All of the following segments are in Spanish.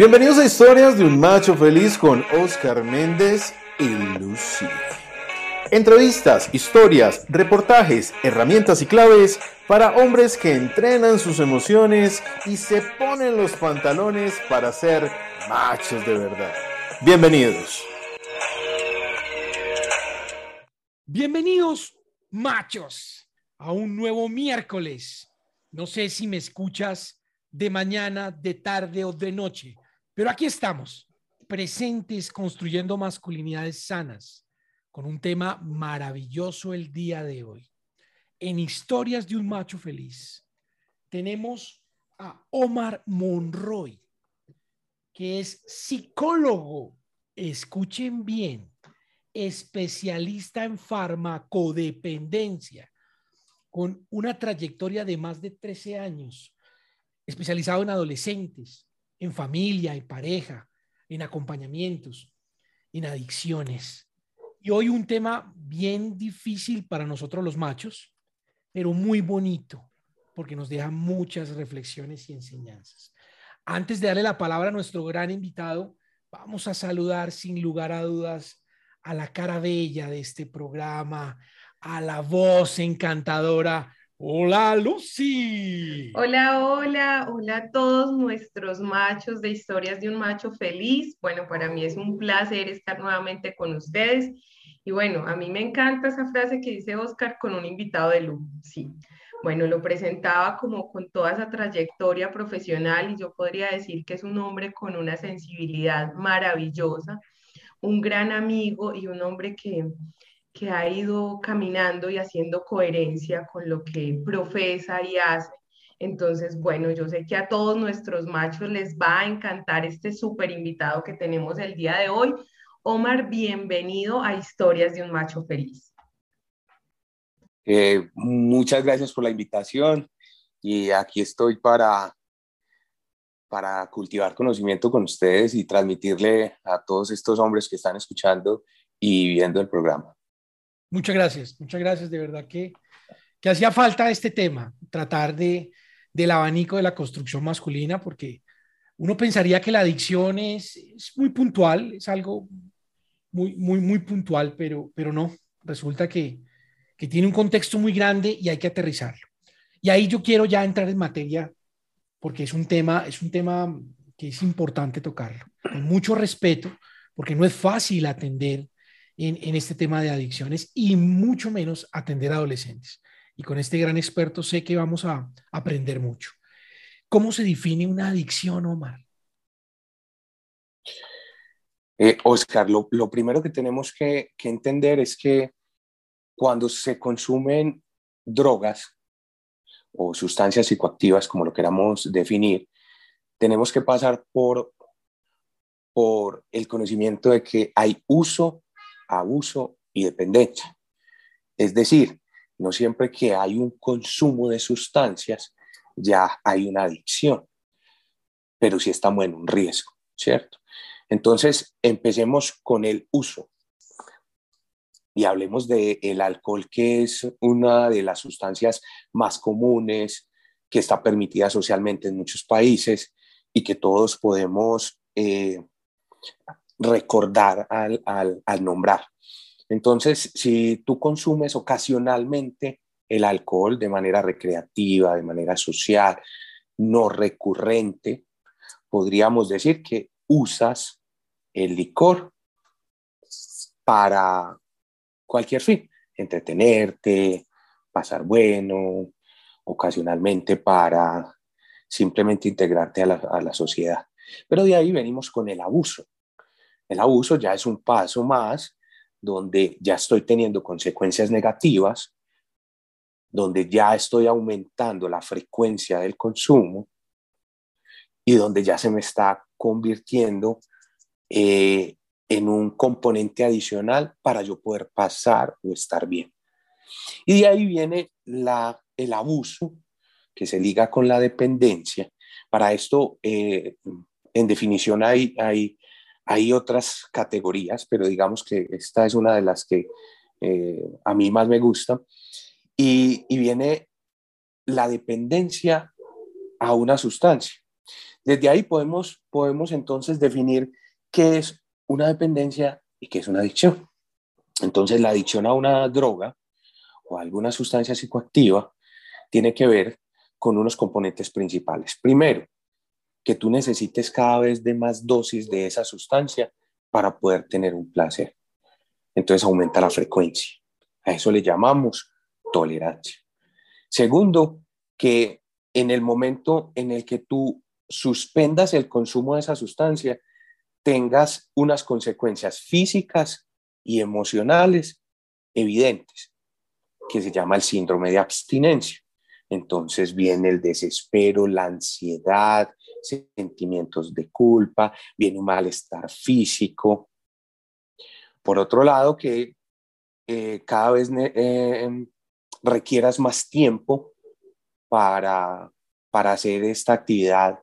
Bienvenidos a Historias de un Macho Feliz con Oscar Méndez y Lucy. Entrevistas, historias, reportajes, herramientas y claves para hombres que entrenan sus emociones y se ponen los pantalones para ser machos de verdad. Bienvenidos. Bienvenidos, machos, a un nuevo miércoles. No sé si me escuchas de mañana, de tarde o de noche pero aquí estamos, presentes construyendo masculinidades sanas, con un tema maravilloso el día de hoy. En Historias de un Macho Feliz tenemos a Omar Monroy, que es psicólogo, escuchen bien, especialista en farmacodependencia, con una trayectoria de más de 13 años, especializado en adolescentes, en familia, en pareja, en acompañamientos, en adicciones. Y hoy un tema bien difícil para nosotros los machos, pero muy bonito, porque nos deja muchas reflexiones y enseñanzas. Antes de darle la palabra a nuestro gran invitado, vamos a saludar sin lugar a dudas a la cara bella de este programa, a la voz encantadora Hola Lucy. Hola, hola, hola a todos nuestros machos de historias de un macho feliz. Bueno, para mí es un placer estar nuevamente con ustedes. Y bueno, a mí me encanta esa frase que dice Oscar con un invitado de luz. Sí. Bueno, lo presentaba como con toda esa trayectoria profesional y yo podría decir que es un hombre con una sensibilidad maravillosa, un gran amigo y un hombre que, que ha ido caminando y haciendo coherencia con lo que profesa y hace. Entonces, bueno, yo sé que a todos nuestros machos les va a encantar este súper invitado que tenemos el día de hoy. Omar, bienvenido a Historias de un Macho Feliz. Eh, muchas gracias por la invitación y aquí estoy para, para cultivar conocimiento con ustedes y transmitirle a todos estos hombres que están escuchando y viendo el programa. Muchas gracias, muchas gracias. De verdad que, que hacía falta este tema, tratar de, del abanico de la construcción masculina, porque uno pensaría que la adicción es, es muy puntual, es algo muy, muy, muy puntual, pero, pero no, resulta que, que tiene un contexto muy grande y hay que aterrizarlo. Y ahí yo quiero ya entrar en materia, porque es un tema, es un tema que es importante tocarlo, con mucho respeto, porque no es fácil atender en, este tema de adicciones y mucho menos atender adolescentes. Y con este gran experto sé que vamos a aprender mucho. ¿Cómo se define una adicción, Omar? Eh, Oscar, lo, primero que tenemos que, que entender es que cuando se consumen drogas o sustancias psicoactivas, como lo queramos definir, tenemos que pasar por, por el conocimiento de que hay uso abuso y dependencia. Es decir, no siempre que hay un consumo de sustancias ya hay una adicción, pero sí estamos en un riesgo, ¿cierto? Entonces, empecemos con el uso y hablemos del el alcohol, que es una de las sustancias más comunes, que está permitida socialmente en muchos países y que todos podemos eh, recordar al, al, nombrar. Entonces, si tú consumes ocasionalmente el alcohol de manera recreativa, de manera social, no recurrente, podríamos decir que usas el licor para cualquier fin, entretenerte, pasar bueno, ocasionalmente para simplemente integrarte a la, a la sociedad. Pero de ahí venimos con el abuso. El abuso ya es un paso más donde ya estoy teniendo consecuencias negativas, donde ya estoy aumentando la frecuencia del consumo y donde ya se me está convirtiendo eh, en un componente adicional para yo poder pasar o estar bien. Y de ahí viene la, el abuso que se liga con la dependencia. Para esto, eh, en definición, hay, hay hay otras categorías, pero digamos que esta es una de las que eh, a mí más me gusta. Y, viene la dependencia a una sustancia. Desde ahí podemos, podemos entonces definir qué es una dependencia y qué es una adicción. Entonces, la adicción a una droga o alguna sustancia psicoactiva tiene que ver con unos componentes principales. Primero, que tú necesites cada vez de más dosis de esa sustancia para poder tener un placer. Entonces aumenta la frecuencia. A eso le llamamos tolerancia. Segundo, que en el momento en el que tú suspendas el consumo de esa sustancia, tengas unas consecuencias físicas y emocionales evidentes, que se llama el síndrome de abstinencia. Entonces viene el desespero, la ansiedad, sentimientos de culpa, viene un malestar físico. Por otro lado, que eh, cada vez eh, requieras más tiempo para, para hacer esta actividad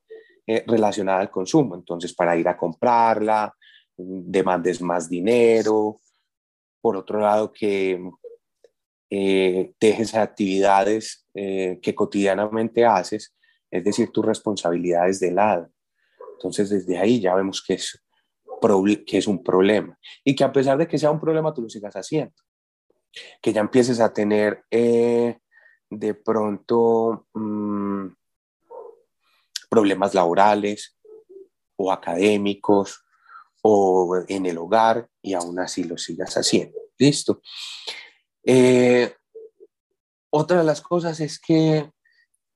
eh, relacionada al consumo. Entonces, para ir a comprarla, demandes más dinero. Por otro lado, que dejes actividades eh, que cotidianamente haces, es decir, tus responsabilidades de lado. Entonces, desde ahí ya vemos que es, que es un problema y que a pesar de que sea un problema, tú lo sigas haciendo. Que ya empieces a tener eh, de pronto mm, problemas laborales o académicos o en el hogar y aún así lo sigas haciendo. ¿Listo? Eh, otra de las cosas es que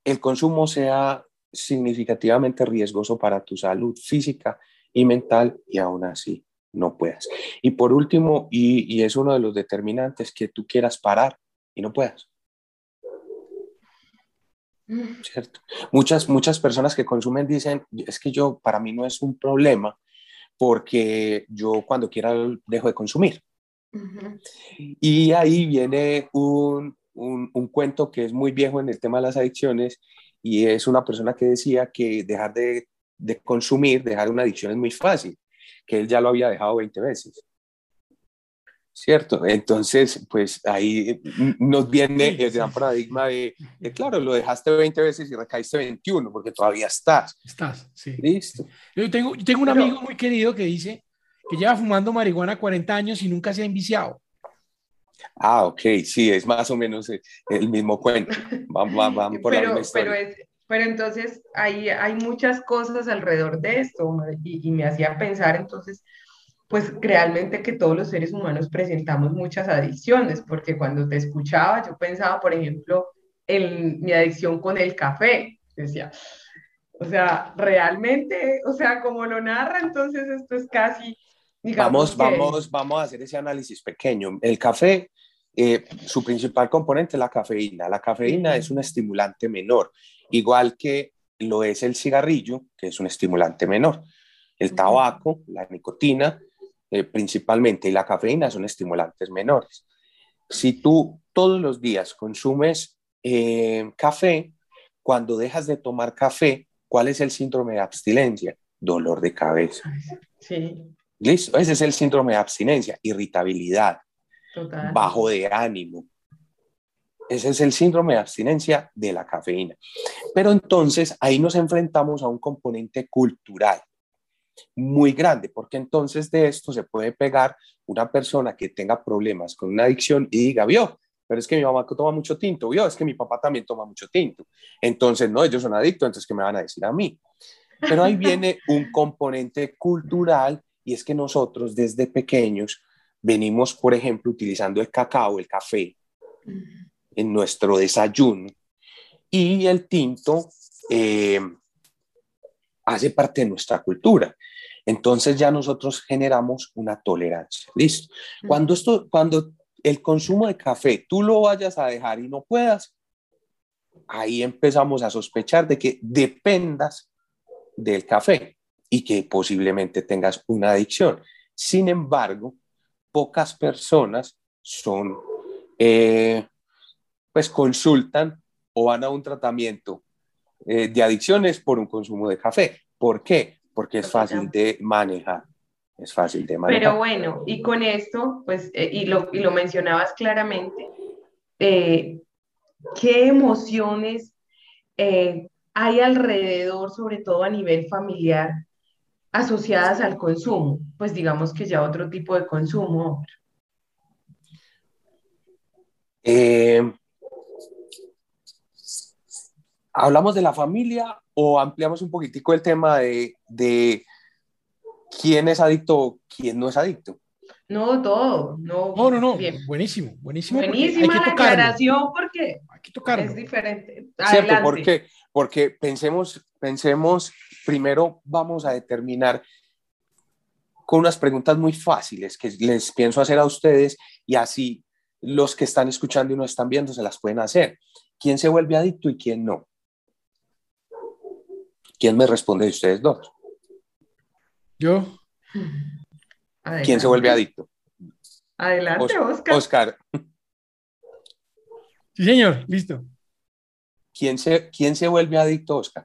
el consumo sea significativamente riesgoso para tu salud física y mental y aún así no puedas. Y por último, y, es uno de los determinantes, que tú quieras parar y no puedas. Mm. ¿Cierto? Muchas, muchas personas que consumen dicen, es que yo, para mí no es un problema porque yo cuando quiera dejo de consumir. Y ahí viene un, un, cuento que es muy viejo en el tema de las adicciones y es una persona que decía que dejar de, de consumir, dejar una adicción es muy fácil, que él ya lo había dejado 20 veces. ¿Cierto? Entonces, pues ahí nos viene el gran paradigma de, claro, lo dejaste 20 veces y recaíste 21 porque todavía estás. Estás, sí. Listo. Yo tengo, tengo un amigo muy querido que dice que lleva fumando marihuana 40 años y nunca se ha enviciado. Ah, ok, sí, es más o menos el mismo cuento. Vamos, vamos por pero, la pero, es, pero entonces hay, hay muchas cosas alrededor de esto y, y me hacía pensar entonces, pues realmente que todos los seres humanos presentamos muchas adicciones, porque cuando te escuchaba yo pensaba, por ejemplo, en mi adicción con el café. Decía, o sea, realmente, o sea, como lo narra, entonces esto es casi Vamos, vamos, vamos a hacer ese análisis pequeño. El café, eh, su principal componente es la cafeína. La cafeína es un estimulante menor, igual que lo es el cigarrillo, que es un estimulante menor. El tabaco, la nicotina, eh, principalmente, y la cafeína son estimulantes menores. Si tú todos los días consumes eh, café, cuando dejas de tomar café, ¿cuál es el síndrome de abstinencia? Dolor de cabeza. Sí. Listo, ese es el síndrome de abstinencia, irritabilidad, bajo de ánimo. Ese es el síndrome de abstinencia de la cafeína. Pero entonces ahí nos enfrentamos a un componente cultural muy grande, porque entonces de esto se puede pegar una persona que tenga problemas con una adicción y diga, vio, pero es que mi mamá toma mucho tinto, vio, es que mi papá también toma mucho tinto. Entonces, no, ellos son adictos, entonces, ¿qué me van a decir a mí? Pero ahí viene un componente cultural y es que nosotros desde pequeños venimos, por ejemplo, utilizando el cacao, el café, en nuestro desayuno y el tinto eh, hace parte de nuestra cultura. Entonces ya nosotros generamos una tolerancia. Listo. Cuando, esto, cuando el consumo de café tú lo vayas a dejar y no puedas, ahí empezamos a sospechar de que dependas del café y que posiblemente tengas una adicción. Sin embargo, pocas personas son, eh, pues consultan o van a un tratamiento eh, de adicciones por un consumo de café. ¿Por qué? Porque es fácil de manejar. Es fácil de manejar. Pero bueno, y con esto, pues, eh, y, lo, y lo mencionabas claramente, ¿qué emociones hay alrededor, sobre todo a nivel familiar, asociadas al consumo? Pues digamos que ya otro tipo de consumo. Eh, ¿Hablamos de la familia o ampliamos un poquitico el tema de, de quién es adicto o quién no es adicto? No, todo. No, no, no. Buenísimo, buenísimo. Buenísima la aclaración porque es diferente. Cierto, porque, porque pensemos, pensemos, primero vamos a determinar con unas preguntas muy fáciles que les pienso hacer a ustedes y así los que están escuchando y no están viendo se las pueden hacer. ¿Quién se vuelve adicto y quién no? ¿Quién me responde de ustedes dos? Yo. ¿Quién se vuelve adicto? Adelante, Oscar. Oscar. Sí, señor, listo. ¿Quién se, ¿Quién se vuelve adicto, Oscar?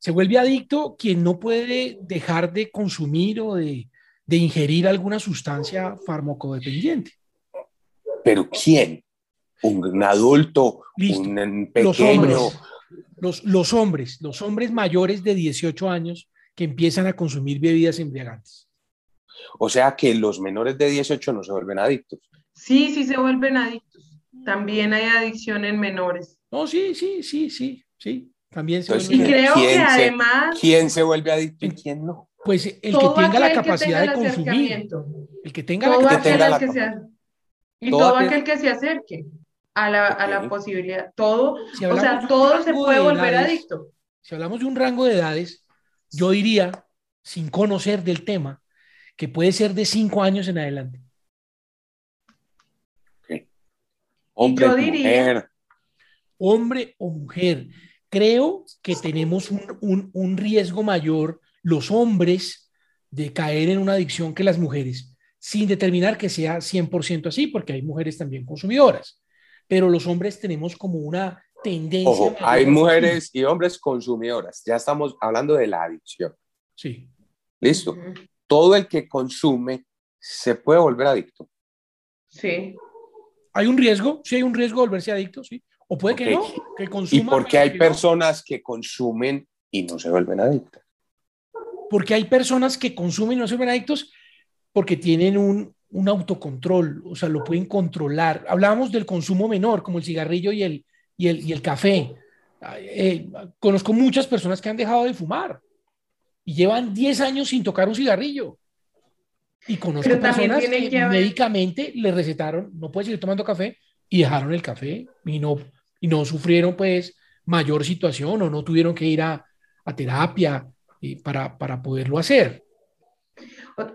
Se vuelve adicto quien no puede dejar de consumir o de, ingerir alguna sustancia farmacodependiente. ¿Pero quién? ¿Un adulto? ¿Un pequeño? Los, los hombres, los hombres mayores de 18 años que empiezan a consumir bebidas embriagantes. O sea que los menores de 18 no se vuelven adictos. Sí, sí se vuelven adictos. También hay adicción en menores. No, sí, sí, sí, sí, sí. También se Y creo que además... ¿Quién se vuelve adicto y quién no? Pues el que tenga la capacidad de consumir. El que tenga la capacidad. Que se, y todo, aquel que se acerque a la, a la posibilidad. Todo, o sea, todo se puede volver adicto. Si hablamos de un rango de edades, yo diría, sin conocer del tema, que puede ser de cinco años en adelante. Hombre o mujer. Hombre o mujer. Creo que tenemos un, riesgo mayor los hombres de caer en una adicción que las mujeres, sin determinar que sea 100% así, porque hay mujeres también consumidoras, pero los hombres tenemos como una tendencia. Ojo, hay mujeres y hombres consumidoras, ya estamos hablando de la adicción. Sí. Listo todo el que consume se puede volver adicto. Sí. ¿Hay un riesgo? Sí, hay un riesgo de volverse adicto, sí. O puede que no, que consuma. ¿Y por qué hay personas que consumen y no se vuelven adictos? Porque hay personas que consumen y no se vuelven adictos porque tienen un, un autocontrol, o sea, lo pueden controlar. Hablábamos del consumo menor, como el cigarrillo y el, y el, y el café. Eh, conozco muchas personas que han dejado de fumar y llevan 10 años sin tocar un cigarrillo. Y conozco personas que, médicamente le recetaron, no puedes seguir tomando café, y dejaron el café y no, y no sufrieron pues mayor situación o no tuvieron que ir a, a terapia y para, para poderlo hacer.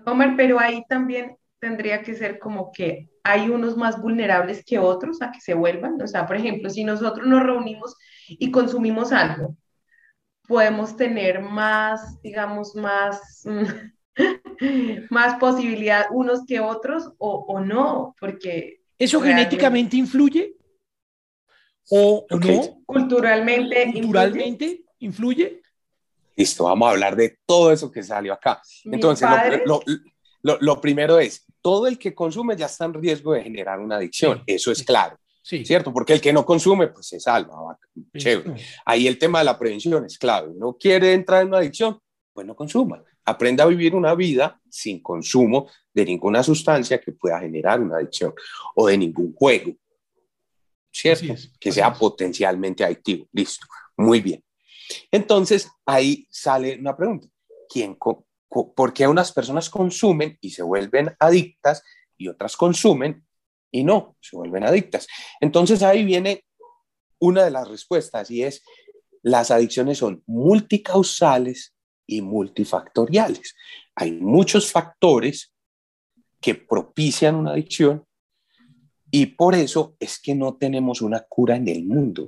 Omar, pero ahí también tendría que ser como que hay unos más vulnerables que otros a que se vuelvan. O sea, por ejemplo, si nosotros nos reunimos y consumimos algo podemos tener más, digamos, más, más posibilidad unos que otros o, no, porque... ¿Eso genéticamente influye? ¿O, no? Culturalmente. ¿Culturalmente influye? Listo, vamos a hablar de todo eso que salió acá. Entonces, lo, lo, lo, primero es, todo el que consume ya está en riesgo de generar una adicción, eso es claro. Sí. ¿Cierto? Porque el que no consume, pues se salva. Chévere. Ahí el tema de la prevención es clave. No quiere entrar en una adicción, pues no consuma. Aprenda a vivir una vida sin consumo de ninguna sustancia que pueda generar una adicción o de ningún juego. ¿Cierto? Que sea potencialmente adictivo. Listo. Muy bien. Entonces, ahí sale una pregunta. ¿Quién, ¿Por qué unas personas consumen y se vuelven adictas y otras consumen y no, se vuelven adictas. Entonces ahí viene una de las respuestas y es, las adicciones son multicausales y multifactoriales. Hay muchos factores que propician una adicción y por eso es que no tenemos una cura en el mundo.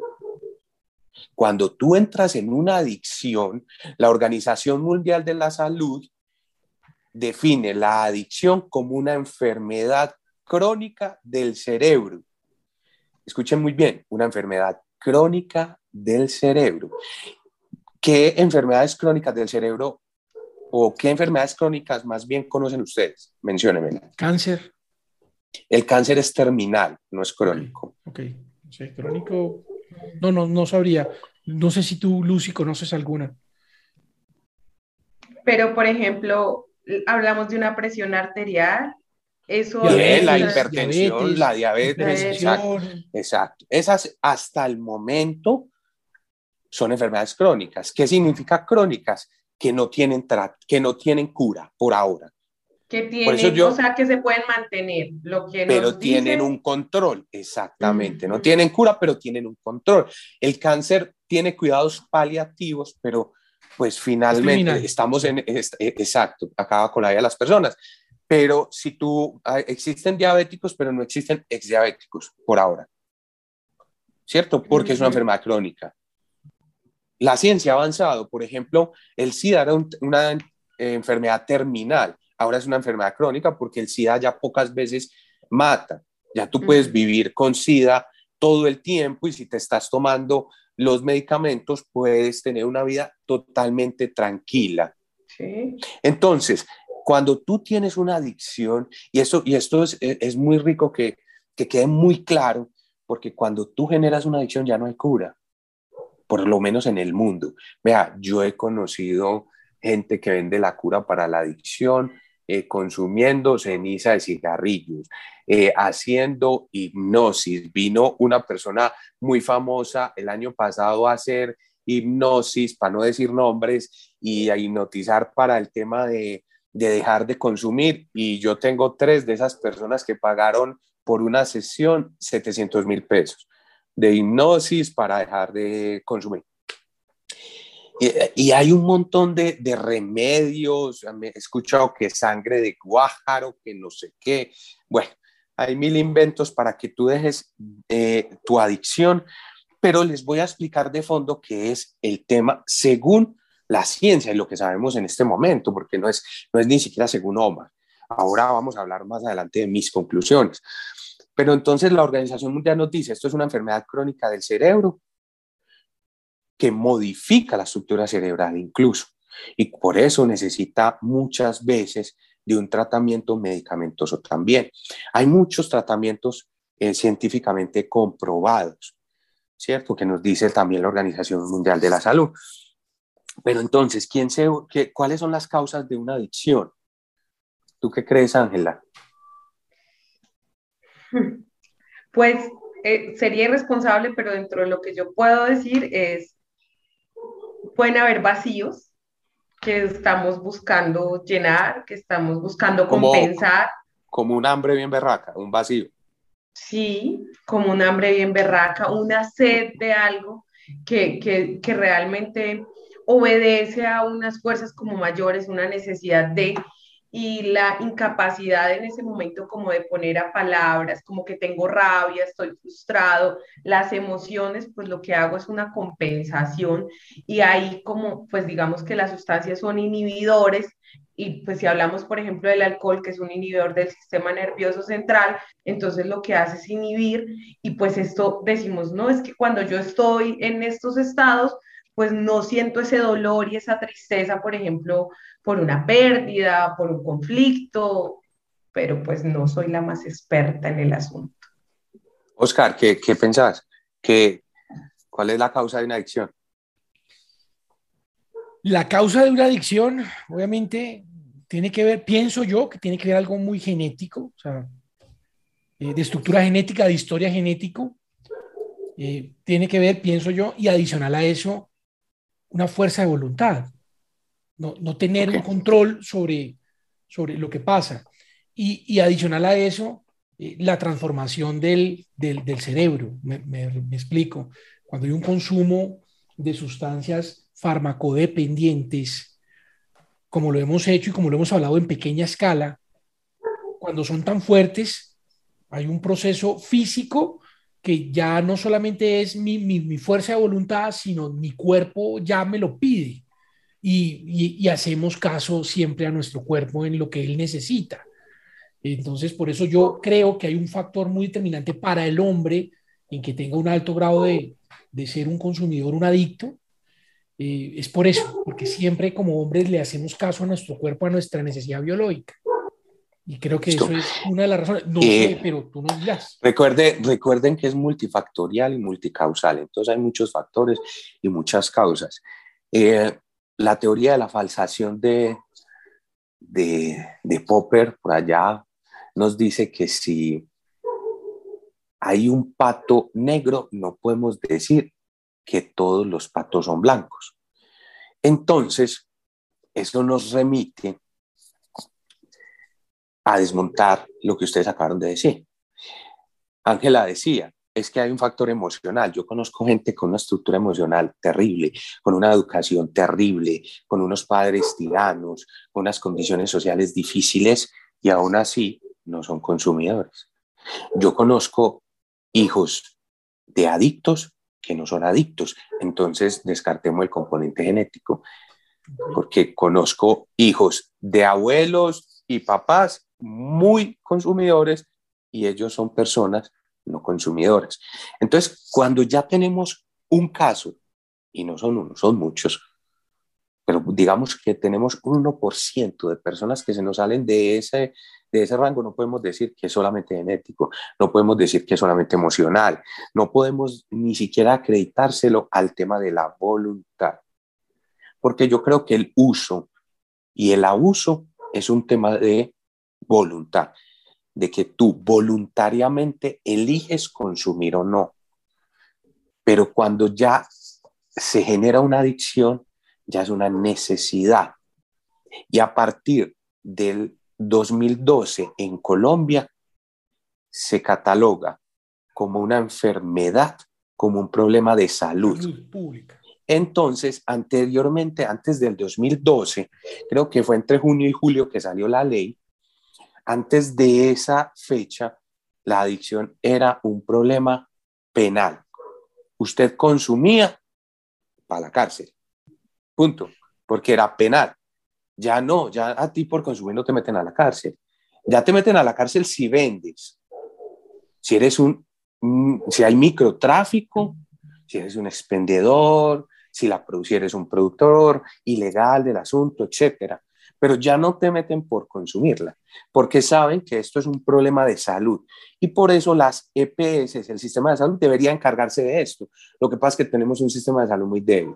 Cuando tú entras en una adicción, la Organización Mundial de la Salud define la adicción como una enfermedad crónica del cerebro. Escuchen muy bien, una enfermedad crónica del cerebro. ¿Qué enfermedades crónicas del cerebro o qué enfermedades crónicas más bien conocen ustedes? Menciónenme. Cáncer. El cáncer es terminal, no es crónico. Ok, sí, crónico. No, no, no sabría. No sé si tú, Lucy, conoces alguna. Pero, por ejemplo, hablamos de una presión arterial. Eso la hipertensión, la diabetes, exacto, exacto. Esas hasta el momento son enfermedades crónicas. ¿Qué significa crónicas? Que no tienen, que no tienen cura por ahora. Que tienen, o sea, que se pueden mantener. Lo que pero tienen un control, exactamente. No tienen cura, pero tienen un control. El cáncer tiene cuidados paliativos, pero pues finalmente estamos en, e, exacto, acaba con la vida de las personas. Pero si tú, existen diabéticos, pero no existen exdiabéticos por ahora. ¿Cierto? Porque es una enfermedad crónica. La ciencia ha avanzado. Por ejemplo, el SIDA era una enfermedad terminal. Ahora es una enfermedad crónica porque el SIDA ya pocas veces mata. Ya tú puedes vivir con SIDA todo el tiempo y si te estás tomando los medicamentos puedes tener una vida totalmente tranquila. Entonces, cuando tú tienes una adicción, y, eso, y esto es, es muy rico que, que quede muy claro, porque cuando tú generas una adicción ya no hay cura, por lo menos en el mundo. Vea, yo he conocido gente que vende la cura para la adicción, eh, consumiendo ceniza de cigarrillos, eh, haciendo hipnosis. Vino una persona muy famosa el año pasado a hacer hipnosis, para no decir nombres, y a hipnotizar para el tema de, de dejar de consumir. Y yo tengo tres de esas personas que pagaron por una sesión 700 mil pesos de hipnosis para dejar de consumir. Y, hay un montón de, remedios, he escuchado que sangre de guájaro, que no sé qué. Bueno, hay mil inventos para que tú dejes eh, tu adicción, pero les voy a explicar de fondo qué es el tema según la ciencia y lo que sabemos en este momento, porque no es, no es ni siquiera según Omar. Ahora vamos a hablar más adelante de mis conclusiones. Pero entonces la Organización Mundial nos dice, esto es una enfermedad crónica del cerebro que modifica la estructura cerebral incluso. Y por eso necesita muchas veces de un tratamiento medicamentoso también. Hay muchos tratamientos eh, científicamente comprobados, ¿cierto? Que nos dice también la Organización Mundial de la Salud. Pero entonces, ¿quién se, qué, ¿cuáles son las causas de una adicción? ¿Tú qué crees, Ángela? Pues eh, sería irresponsable, pero dentro de lo que yo puedo decir es pueden haber vacíos que estamos buscando llenar, que estamos buscando compensar. Como un hambre bien berraca, un vacío. Sí, como un hambre bien berraca, una sed de algo que, que, que realmente obedece a unas fuerzas como mayores, una necesidad de, y la incapacidad en ese momento como de poner a palabras, como que tengo rabia, estoy frustrado, las emociones, pues lo que hago es una compensación y ahí como pues digamos que las sustancias son inhibidores y pues si hablamos por ejemplo del alcohol que es un inhibidor del sistema nervioso central, entonces lo que hace es inhibir y pues esto decimos, no, es que cuando yo estoy en estos estados, pues no siento ese dolor y esa tristeza, por ejemplo, por una pérdida, por un conflicto, pero pues no soy la más experta en el asunto. Oscar, ¿qué, qué pensás? ¿Qué, ¿Cuál es la causa de una adicción? La causa de una adicción, obviamente, tiene que ver, pienso yo, que tiene que ver algo muy genético, o sea, eh, de estructura genética, de historia genético. Eh, tiene que ver, pienso yo, y adicional a eso, una fuerza de voluntad no, tener un control sobre, sobre lo que pasa. Y, adicional a eso, eh, la transformación del, cerebro. Me, explico. Cuando hay un consumo de sustancias farmacodependientes, como lo hemos hecho y como lo hemos hablado en pequeña escala, cuando son tan fuertes, hay un proceso físico que ya no solamente es mi, mi fuerza de voluntad, sino mi cuerpo ya me lo pide y, hacemos caso siempre a nuestro cuerpo en lo que él necesita. Entonces, por eso yo creo que hay un factor muy determinante para el hombre en que tenga un alto grado de, de ser un consumidor, un adicto. Eh, es por eso, porque siempre como hombres le hacemos caso a nuestro cuerpo, a nuestra necesidad biológica. Y creo que eso es una de las razones. No Eh, sé, pero tú nos dirás. Recuerde, recuerden que es multifactorial y multicausal, entonces hay muchos factores y muchas causas. Eh, la teoría de la falsación de, de, de Popper por allá nos dice que si hay un pato negro, no podemos decir que todos los patos son blancos. Entonces, eso nos remite a desmontar lo que ustedes acabaron de decir. Ángela decía, es que hay un factor emocional. Yo conozco gente con una estructura emocional terrible, con una educación terrible, con unos padres tiranos, con unas condiciones sociales difíciles y aún así no son consumidores. Yo conozco hijos de adictos que no son adictos, entonces descartemos el componente genético, porque conozco hijos de abuelos y papás muy consumidores y ellos son personas no consumidoras. Entonces, cuando ya tenemos un caso, y no son uno, son muchos, pero digamos que tenemos un 1% de personas que se nos salen de ese, de ese rango, no podemos decir que es solamente genético, no podemos decir que es solamente emocional, no podemos ni siquiera acreditárselo al tema de la voluntad, porque yo creo que el uso y el abuso es un tema de voluntad, de que tú voluntariamente eliges consumir o no. Pero cuando ya se genera una adicción, ya es una necesidad. Y a partir del 2012 en Colombia se cataloga como una enfermedad, como un problema de salud. Salud pública. Entonces, anteriormente, antes del 2012, creo que fue entre junio y julio que salió la ley, antes de esa fecha, la adicción era un problema penal. Usted consumía para la cárcel. Punto. Porque era penal. Ya no, ya a ti por consumir no te meten a la cárcel. Ya te meten a la cárcel si vendes. Si eres un, mm, si hay microtráfico, si eres un expendedor, si la si eres un productor ilegal del asunto, etcétera. Pero ya no te meten por consumirla, porque saben que esto es un problema de salud. Y por eso las EPS, el sistema de salud, debería encargarse de esto. Lo que pasa es que tenemos un sistema de salud muy débil.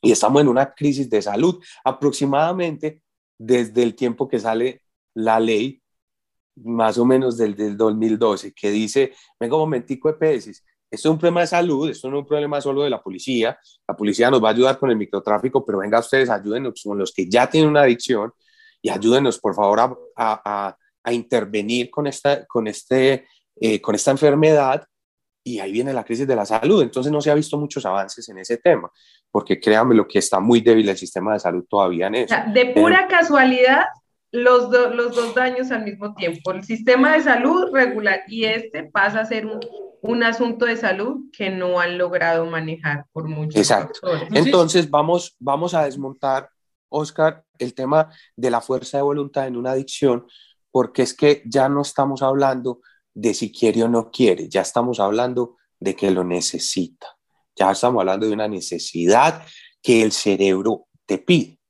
Y estamos en una crisis de salud aproximadamente desde el tiempo que sale la ley, más o menos del, del 2012, que dice, venga un momentico EPS, esto es un problema de salud, esto no es un problema solo de la policía, la policía nos va a ayudar con el microtráfico, pero venga ustedes, ayúdenos con los que ya tienen una adicción y ayúdenos por favor a, a, a intervenir con esta, con, este, eh, con esta enfermedad y ahí viene la crisis de la salud. Entonces no se ha visto muchos avances en ese tema, porque créanme lo que está muy débil el sistema de salud todavía en eso. De pura casualidad, los, do, los dos daños al mismo tiempo. El sistema de salud regular y este pasa a ser un, un asunto de salud que no han logrado manejar por muchos Exacto. Factores. Entonces vamos, vamos a desmontar, Oscar, el tema de la fuerza de voluntad en una adicción, porque es que ya no estamos hablando de si quiere o no quiere, ya estamos hablando de que lo necesita, ya estamos hablando de una necesidad que el cerebro te pide.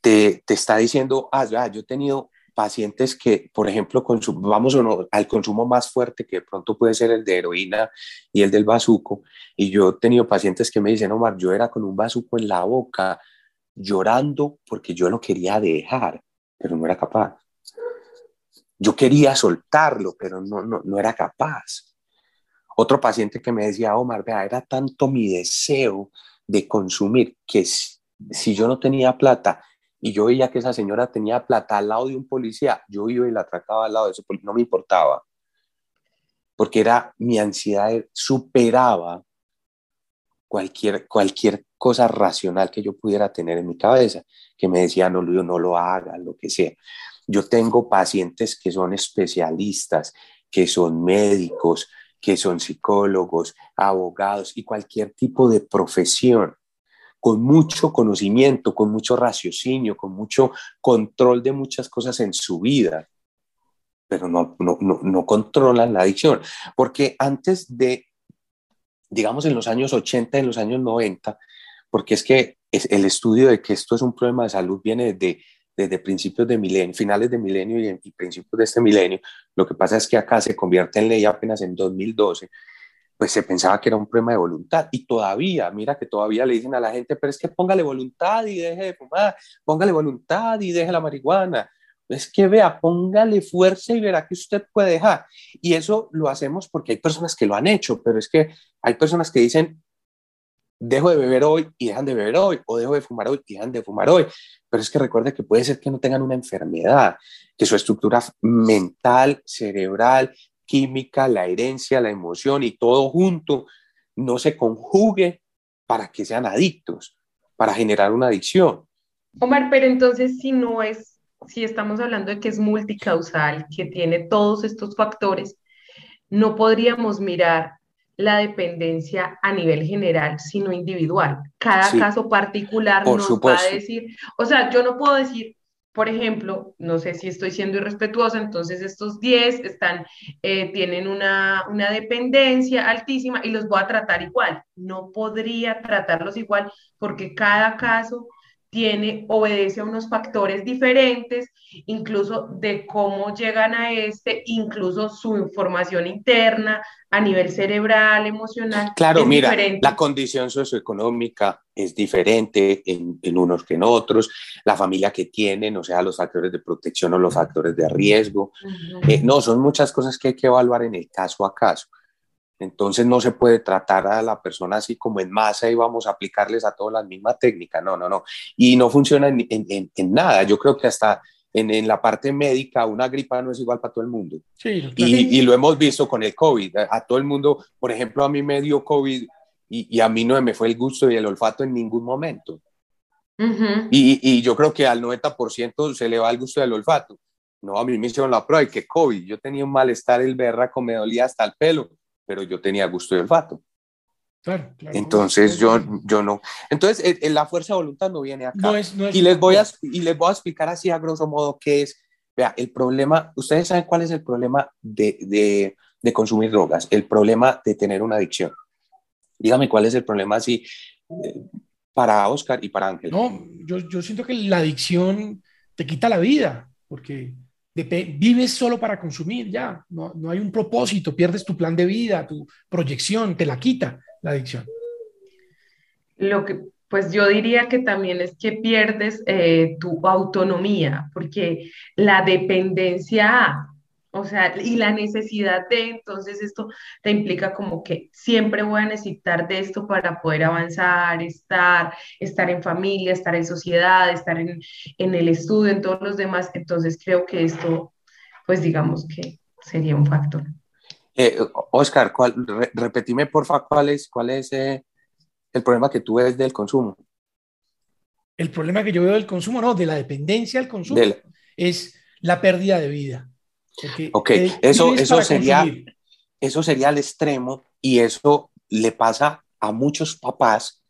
Te, te está diciendo, ah, yo he tenido pacientes que, por ejemplo, vamos al consumo más fuerte, que de pronto puede ser el de heroína y el del bazuco, y yo he tenido pacientes que me dicen, Omar, yo era con un bazuco en la boca, llorando porque yo lo quería dejar, pero no era capaz. Yo quería soltarlo, pero no, no, no era capaz. Otro paciente que me decía, Omar, vea, era tanto mi deseo de consumir que si, si yo no tenía plata y yo veía que esa señora tenía plata al lado de un policía, yo iba y la atracaba al lado de ese policía, no me importaba, porque era mi ansiedad superaba cualquier, cualquier cosa racional que yo pudiera tener en mi cabeza, que me decía, no, Luis, no lo haga, lo que sea. Yo tengo pacientes que son especialistas, que son médicos, que son psicólogos, abogados y cualquier tipo de profesión con mucho conocimiento, con mucho raciocinio, con mucho control de muchas cosas en su vida, pero no, no, no, no controlan la adicción. Porque antes de, digamos, en los años 80, en los años 90, porque es que es el estudio de que esto es un problema de salud viene desde desde principios de milenio, finales de milenio y, y principios de este milenio. Lo que pasa es que acá se convierte en ley apenas en 2012 pues se pensaba que era un problema de voluntad. Y todavía, mira que todavía le dicen a la gente, pero es que póngale voluntad y deje de fumar, póngale voluntad y deje la marihuana. Es que vea, póngale fuerza y verá que usted puede dejar. Y eso lo hacemos porque hay personas que lo han hecho, pero es que hay personas que dicen, dejo de beber hoy y dejan de beber hoy, o dejo de fumar hoy y dejan de fumar hoy. Pero es que recuerde que puede ser que no tengan una enfermedad, que su estructura mental, cerebral, química, la herencia, la emoción y todo junto no se conjugue para que sean adictos, para generar una adicción. Omar, pero entonces si no es, si estamos hablando de que es multicausal, que tiene todos estos factores, no podríamos mirar la dependencia a nivel general, sino individual. Cada caso particular nos va a decir, o sea, yo no puedo decir, por ejemplo, no sé si estoy siendo irrespetuosa, entonces estos 10 están, eh, tienen una, una dependencia altísima y los voy a tratar igual. No podría tratarlos igual porque cada caso tiene, obedece a unos factores diferentes, incluso de cómo llegan a este, incluso su información interna a nivel cerebral, emocional. Claro, mira, la condición socioeconómica es diferente en, en, unos que en otros, la familia que tienen, o sea, los factores de protección o los factores de riesgo. Eh, no, son muchas cosas que hay que evaluar en el caso a caso. Entonces no se puede tratar a la persona así como en masa y vamos a aplicarles a todas la misma técnica. No, no, no. Y no funciona en, en, en nada. Yo creo que hasta en, en, la parte médica una gripa no es igual para todo el mundo. Sí, y, y, lo hemos visto con el COVID. A, todo el mundo, por ejemplo, a mí me dio COVID y, y, a mí no me fue el gusto y el olfato en ningún momento. y, y, yo creo que al 90% se le va el gusto del olfato. No, a mí me hicieron la prueba y que COVID. Yo tenía un malestar, el berraco me dolía hasta el pelo pero yo tenía gusto de olfato. Claro, claro. Entonces yo, yo no. Entonces la fuerza de voluntad no viene acá. No es, no es y, les voy a, y les voy a explicar así a grosso modo qué es. Vea, el problema, ustedes saben cuál es el problema de, de, de consumir drogas, el problema de tener una adicción. Dígame cuál es el problema así eh, para Oscar y para Ángel. No, yo, yo siento que la adicción te quita la vida, porque vives solo para consumir, ya, no, no, hay un propósito, pierdes tu plan de vida, tu proyección, te la quita la adicción. Lo que, pues yo diría que también es que pierdes eh, tu autonomía, porque la dependencia o sea, y la necesidad de, entonces esto te implica como que siempre voy a necesitar de esto para poder avanzar, estar, estar en familia, estar en sociedad, estar en, en el estudio, en todos los demás. Entonces creo que esto, pues digamos que sería un factor. Eh, Oscar, ¿cuál, repetime porfa cuál es, cuál es eh, el problema que tú ves del consumo. El problema que yo veo del consumo, no, de la dependencia al consumo, es la pérdida de vida ok, eso, eso, sería, eso sería el extremo y eso le pasa a muchos papás,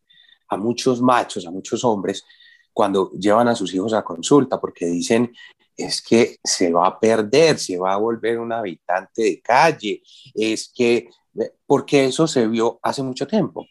a muchos machos, a muchos hombres, cuando llevan a sus hijos a consulta, porque dicen, es que se va a perder, se va a volver un habitante de calle, es que, porque eso se vio hace mucho tiempo,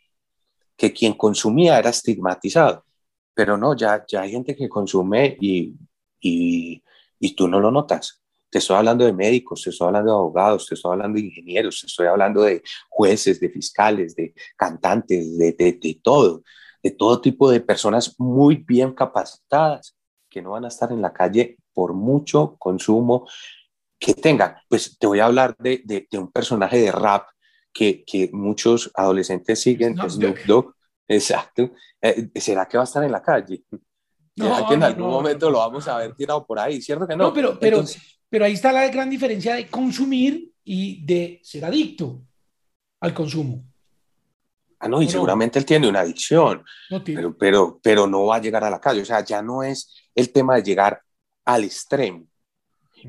que quien consumía era estigmatizado, pero no, ya, ya hay gente que consume y, y, y tú no lo notas. Te estoy hablando de médicos, te estoy hablando de abogados, te estoy hablando de ingenieros, te estoy hablando de jueces, de fiscales, de cantantes, de, de, de todo, de todo tipo de personas muy bien capacitadas que no van a estar en la calle por mucho consumo que tengan. Pues te voy a hablar de, de, un personaje de rap que, que muchos adolescentes siguen, Snoop Dogg. Exacto. Eh, ¿Será que va a estar en la calle? No, que en algún momento lo vamos a ver tirado por ahí? ¿Cierto que no? No, pero, pero, pero ahí está la gran diferencia de consumir y de ser adicto al consumo. Ah, no, y seguramente él tiene una adicción, pero, pero, pero no va a llegar a la calle. O sea, ya no es el tema de llegar al extremo.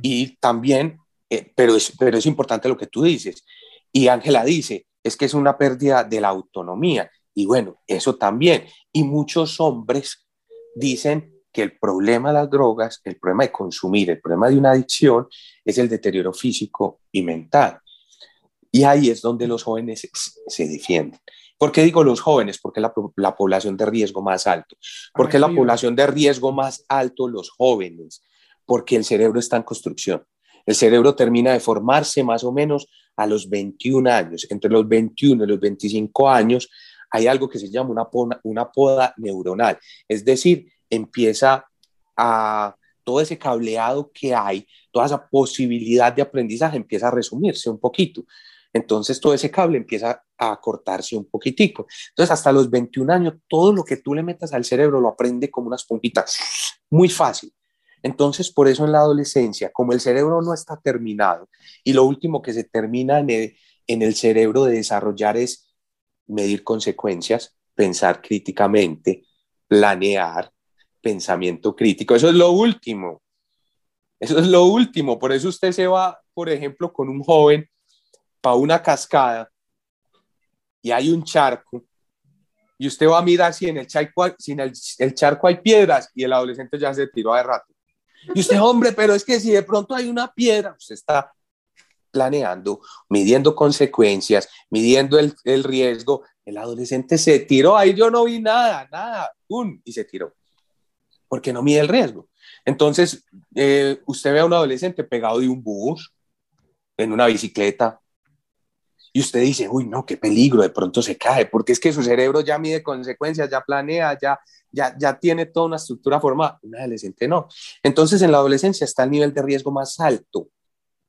Y también, eh, pero, es, pero es importante lo que tú dices. Y Ángela dice, es que es una pérdida de la autonomía. Y bueno, eso también. Y muchos hombres dicen, que el problema de las drogas, el problema de consumir, el problema de una adicción es el deterioro físico y mental. Y ahí es donde los jóvenes se defienden. ¿Por qué digo los jóvenes? Porque la, la población de riesgo más alto. ¿Por qué la población de riesgo más alto los jóvenes? Porque el cerebro está en construcción. El cerebro termina de formarse más o menos a los 21 años. Entre los 21 y los 25 años hay algo que se llama una una poda neuronal. Es decir, empieza a todo ese cableado que hay, toda esa posibilidad de aprendizaje empieza a resumirse un poquito. Entonces todo ese cable empieza a cortarse un poquitico. Entonces hasta los 21 años, todo lo que tú le metas al cerebro lo aprende como unas puntitas. Muy fácil. Entonces, por eso en la adolescencia, como el cerebro no está terminado y lo último que se termina en el cerebro de desarrollar es medir consecuencias, pensar críticamente, planear, pensamiento crítico. Eso es lo último. Eso es lo último. Por eso usted se va, por ejemplo, con un joven para una cascada y hay un charco y usted va a mirar si en el charco, si en el, charco hay piedras y el adolescente ya se tiró de rato. Y usted, hombre, pero es que si de pronto hay una piedra, usted está planeando, midiendo consecuencias, midiendo el, el riesgo. El adolescente se tiró, ahí yo no vi nada, nada, ¡pum! y se tiró, porque no mide el riesgo. Entonces, eh, usted ve a un adolescente pegado de un bus, en una bicicleta, y usted dice, uy, no, qué peligro, de pronto se cae, porque es que su cerebro ya mide consecuencias, ya planea, ya, ya, ya tiene toda una estructura formada. Un adolescente no. Entonces, en la adolescencia está el nivel de riesgo más alto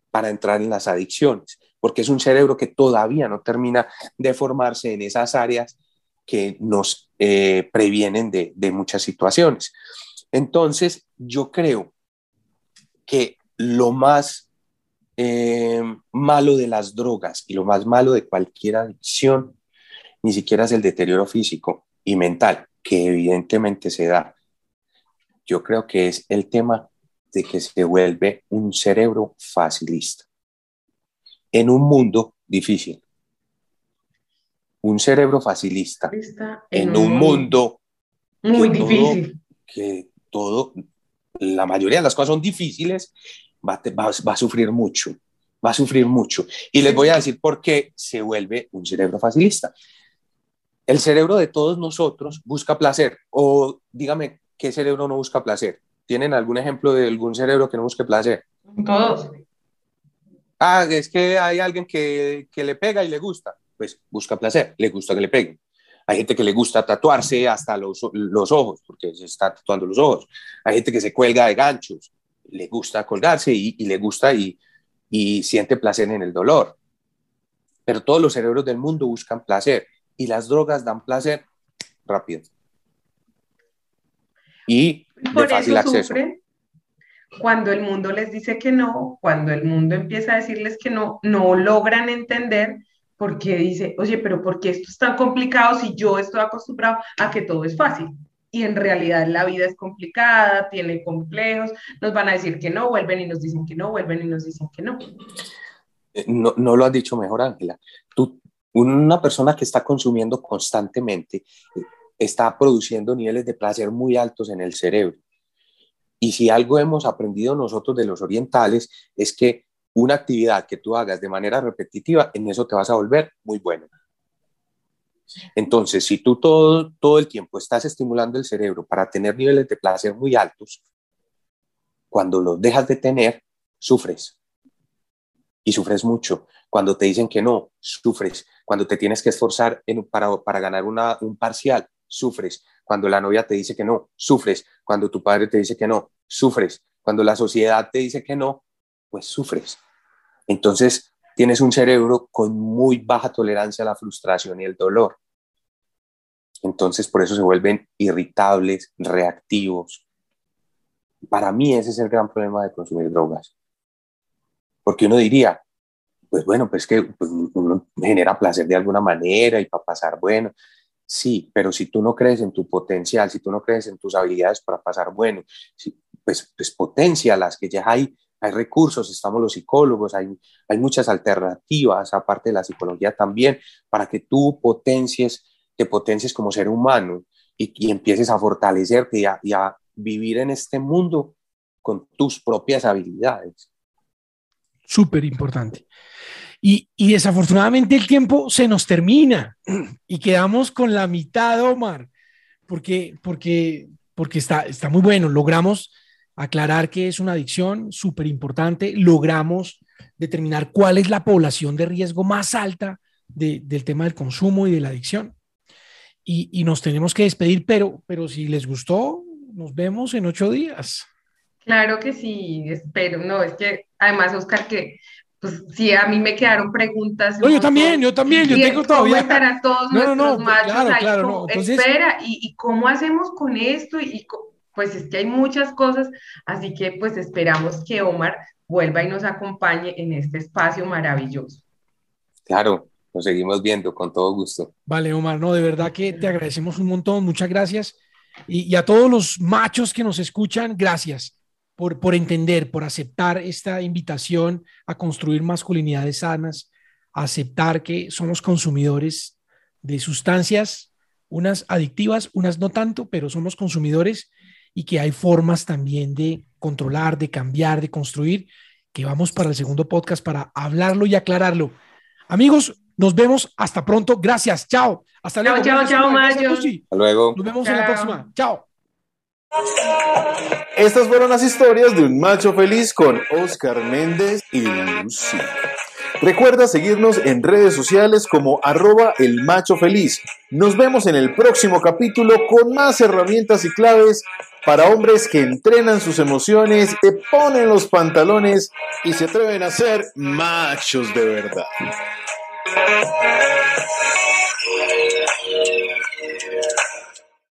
para entrar en las adicciones, porque es un cerebro que todavía no termina de formarse en esas áreas que nos eh, previenen de, de muchas situaciones. Entonces, yo creo que lo más eh, malo de las drogas y lo más malo de cualquier adicción ni siquiera es el deterioro físico y mental, que evidentemente se da. Yo creo que es el tema de que se vuelve un cerebro facilista en un mundo difícil. Un cerebro facilista en, un, mundo muy difícil. que todo, la mayoría de las cosas son difíciles va, va, a sufrir mucho, va a sufrir mucho. Y les voy a decir por qué se vuelve un cerebro facilista. El cerebro de todos nosotros busca placer, o dígame, ¿qué cerebro no busca placer? ¿Tienen algún ejemplo de algún cerebro que no busque placer? Todos. Ah, es que hay alguien que, que le pega y le gusta. Pues busca placer, le gusta que le peguen. Hay gente que le gusta tatuarse hasta los, los, ojos, porque se está tatuando los ojos. Hay gente que se cuelga de ganchos le gusta colgarse y, le gusta y, y siente placer en el dolor. Pero todos los cerebros del mundo buscan placer y las drogas dan placer rápido. Y de fácil acceso. cuando el mundo les dice que no, cuando el mundo empieza a decirles que no, no logran entender porque dice, oye, pero ¿por qué esto es tan complicado si yo estoy acostumbrado a que todo es fácil? y en realidad la vida es complicada, tiene complejos, nos van a decir que no, vuelven y nos dicen que no, vuelven y nos dicen que no. Eh, no, no lo has dicho mejor, Ángela. Tú, una persona que está consumiendo constantemente eh, está produciendo niveles de placer muy altos en el cerebro. Y si algo hemos aprendido nosotros de los orientales es que una actividad que tú hagas de manera repetitiva, en eso te vas a volver muy bueno. Entonces, si tú todo, todo el tiempo estás estimulando el cerebro para tener niveles de placer muy altos, cuando los dejas de tener, sufres. Y sufres mucho. Cuando te dicen que no, sufres. Cuando te tienes que esforzar para, para ganar una, un parcial, sufres. Cuando la novia te dice que no, sufres. Cuando tu padre te dice que no, sufres. Cuando la sociedad te dice que no, pues sufres. Entonces, tienes un cerebro con muy baja tolerancia a la frustración y el dolor. Entonces, por eso se vuelven irritables, reactivos. Para mí ese es el gran problema de consumir drogas. Porque uno diría, pues bueno, pues que pues, uno genera placer de alguna manera y para pasar bueno. Sí, pero si tú no crees en tu potencial, si tú no crees en tus habilidades para pasar bueno, pues, pues potencia las que ya hay hay recursos, estamos los psicólogos, hay, hay muchas alternativas, aparte de la psicología también, para que tú potencies, te potencies como ser humano y, y empieces a fortalecerte y a, vivir en este mundo con tus propias habilidades. Súper importante. Y, y, desafortunadamente el tiempo se nos termina y quedamos con la mitad, Omar, porque, porque, porque está, está muy bueno. Logramos aclarar que es una adicción súper importante, logramos determinar cuál es la población de riesgo más alta del tema del consumo y de la adicción. Y, y, nos tenemos que despedir, pero, pero si les gustó, nos vemos en ocho días. Claro que sí, espero. No, es que además, Oscar, que pues sí, a mí me quedaron preguntas. No, yo también, yo también, yo tengo todavía. ¿Cómo todos no, nuestros machos claro, ahí? Claro, Entonces... Espera, ¿y, ¿y, cómo hacemos con esto? Y, pues es que hay muchas cosas, así que pues esperamos que Omar vuelva y nos acompañe en este espacio maravilloso. Claro, nos seguimos viendo con todo gusto. Vale, Omar, no, de verdad que te agradecemos un montón, muchas gracias. Y, y a todos los machos que nos escuchan, gracias por, por entender, por aceptar esta invitación a construir masculinidades sanas, aceptar que somos consumidores de sustancias, unas adictivas, unas no tanto, pero somos consumidores y que hay formas también de controlar, de cambiar, de construir, que vamos para el segundo podcast para hablarlo y aclararlo. Amigos, nos vemos hasta pronto. Gracias. Chao. Hasta luego. Chao, chao, chao, Hasta luego. Nos vemos en la próxima. Chao. Estas fueron las historias de un macho feliz con Oscar Méndez y Lucy. Recuerda seguirnos en redes sociales como arroba el macho feliz. Nos vemos en el próximo capítulo con más herramientas y claves para hombres que entrenan sus emociones, te ponen los pantalones y se atreven a ser machos de verdad.